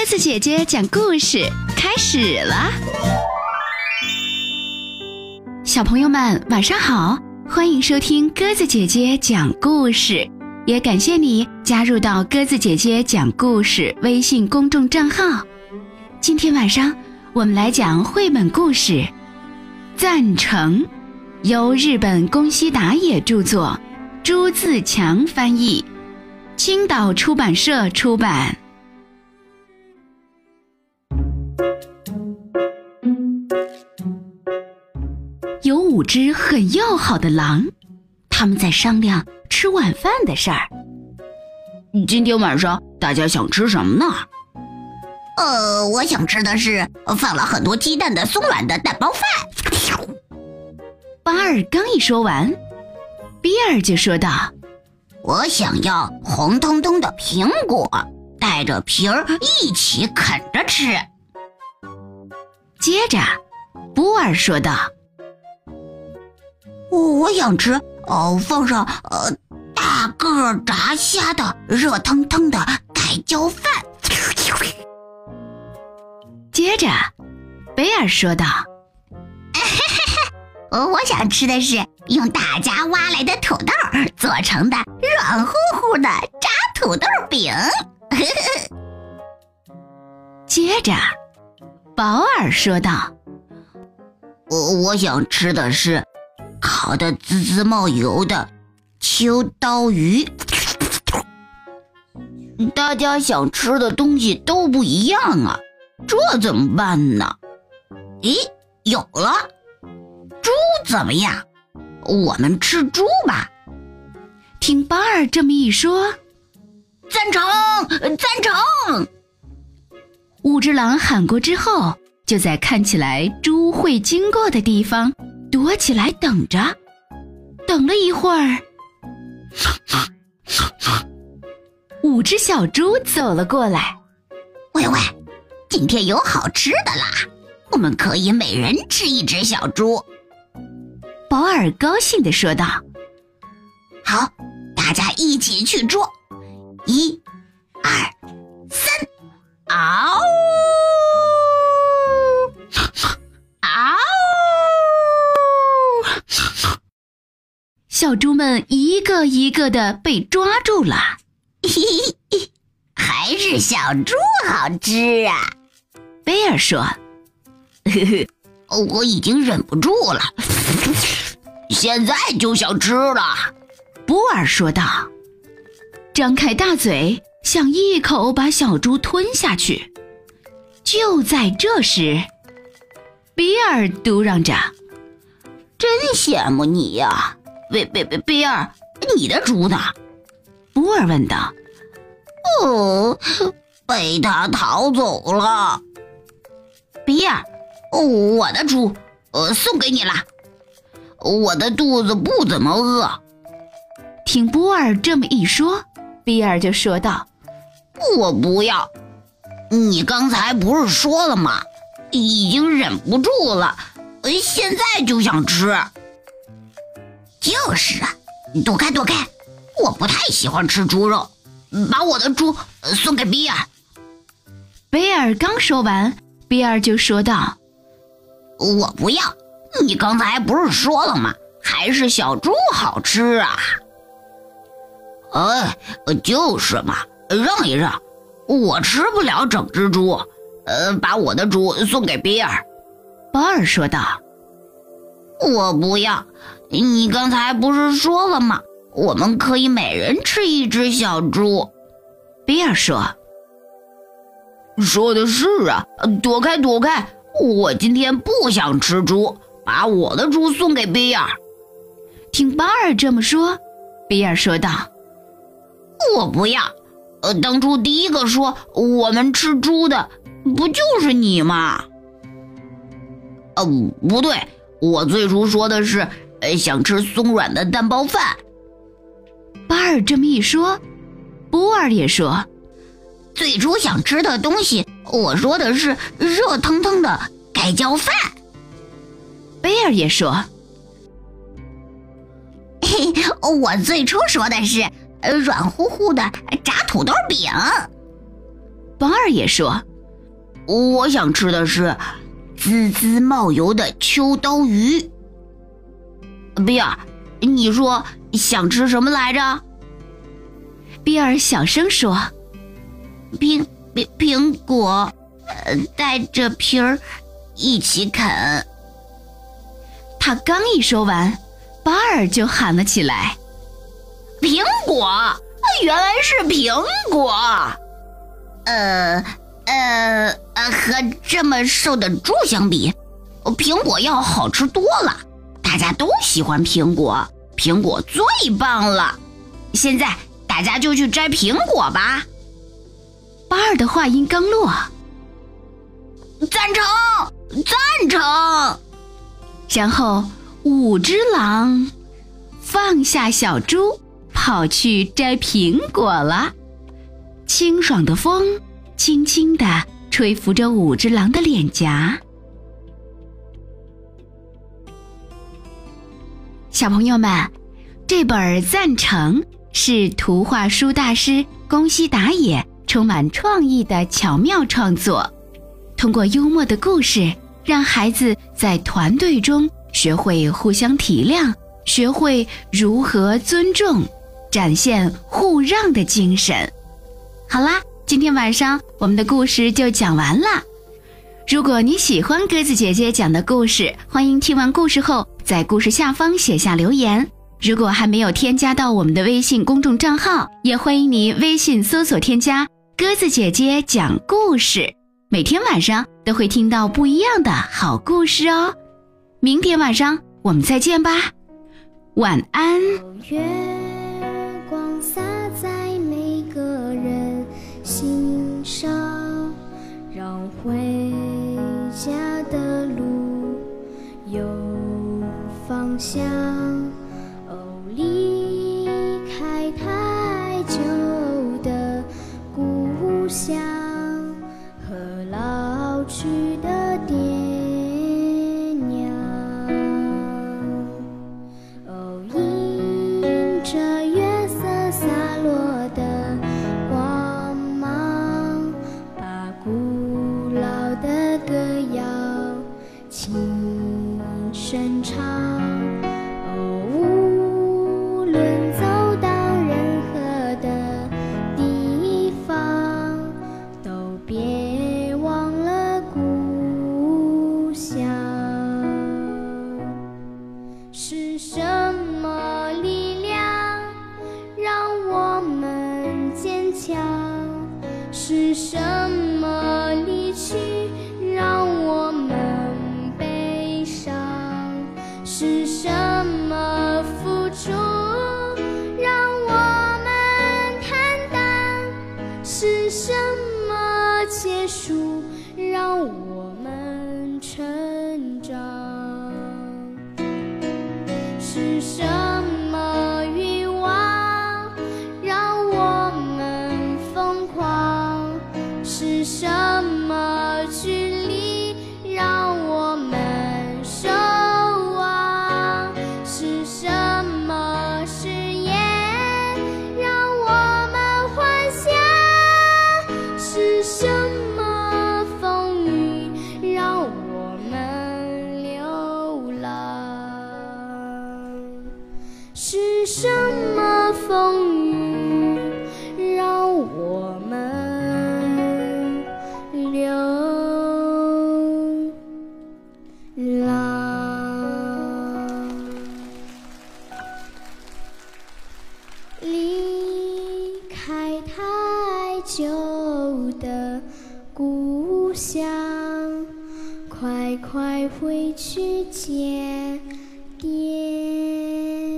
鸽子姐姐讲故事开始了，小朋友们晚上好，欢迎收听鸽子姐姐讲故事，也感谢你加入到鸽子姐姐讲故事微信公众账号。今天晚上我们来讲绘本故事《赞成》，由日本宫西达也著作，朱自强翻译，青岛出版社出版。有五只很要好的狼，他们在商量吃晚饭的事儿。今天晚上大家想吃什么呢？呃，我想吃的是放了很多鸡蛋的松软的蛋包饭。巴尔刚一说完，比尔就说道：“我想要红彤彤的苹果，带着皮儿一起啃着吃。”接着，布尔说道。我我想吃哦，放上呃大个炸虾的热腾腾的盖浇饭。接着，贝尔说道：“ 我想吃的是用大家挖来的土豆做成的软乎乎的炸土豆饼。”接着，保尔说道：“我我想吃的是。”烤的滋滋冒油的秋刀鱼，大家想吃的东西都不一样啊，这怎么办呢？咦，有了，猪怎么样？我们吃猪吧。听巴尔这么一说，赞成，赞成。五只狼喊过之后，就在看起来猪会经过的地方。躲起来等着，等了一会儿，五只小猪走了过来。喂喂，今天有好吃的啦！我们可以每人吃一只小猪。保尔高兴地说道：“好，大家一起去捉！一、二、三，嗷！” 小猪们一个一个的被抓住了，还是小猪好吃啊！贝尔说：“ 我已经忍不住了，现在就想吃了。”布尔说道，张开大嘴想一口把小猪吞下去。就在这时，比尔嘟囔着：“真羡慕你呀！”贝贝贝比尔，你的猪呢？波尔问道。哦，被他逃走了。比尔，我的猪，呃，送给你了。我的肚子不怎么饿。听波尔这么一说，比尔就说道：“我不要。你刚才不是说了吗？已经忍不住了，现在就想吃。”就是啊，躲开躲开！我不太喜欢吃猪肉，把我的猪送给比尔。贝尔刚说完，比尔就说道：“我不要！你刚才不是说了吗？还是小猪好吃啊！”哎，就是嘛，让一让，我吃不了整只猪。呃，把我的猪送给比尔。”保尔说道。我不要，你刚才不是说了吗？我们可以每人吃一只小猪。比尔说：“说的是啊，躲开躲开！我今天不想吃猪，把我的猪送给比尔。”听巴尔这么说，比尔说道：“我不要。呃，当初第一个说我们吃猪的，不就是你吗？”哦，不对。我最初说的是，呃，想吃松软的蛋包饭。巴尔这么一说，波尔也说，最初想吃的东西，我说的是热腾腾的盖浇饭。贝尔也说，嘿，我最初说的是呃软乎乎的炸土豆饼。巴尔也说，我想吃的是滋滋冒油的秋刀鱼。比尔，你说想吃什么来着？比尔小声说：“苹苹苹果，呃，带着皮儿一起啃。”他刚一说完，巴尔就喊了起来：“苹果！原来是苹果！呃呃呃，和这么瘦的猪相比，苹果要好吃多了。大家都喜欢苹果，苹果最棒了。现在大家就去摘苹果吧。”巴尔的话音刚落，赞成，赞成。然后，五只狼放下小猪，跑去摘苹果了。清爽的风轻轻地吹拂着五只狼的脸颊。小朋友们，这本《赞成》是图画书大师宫西达也充满创意的巧妙创作，通过幽默的故事。让孩子在团队中学会互相体谅，学会如何尊重，展现互让的精神。好啦，今天晚上我们的故事就讲完了。如果你喜欢鸽子姐姐讲的故事，欢迎听完故事后在故事下方写下留言。如果还没有添加到我们的微信公众账号，也欢迎你微信搜索添加“鸽子姐姐讲故事”。每天晚上都会听到不一样的好故事哦，明天晚上我们再见吧，晚安。故乡。去的爹娘，哦，迎着月色洒落的光芒，把古什么？归去间爹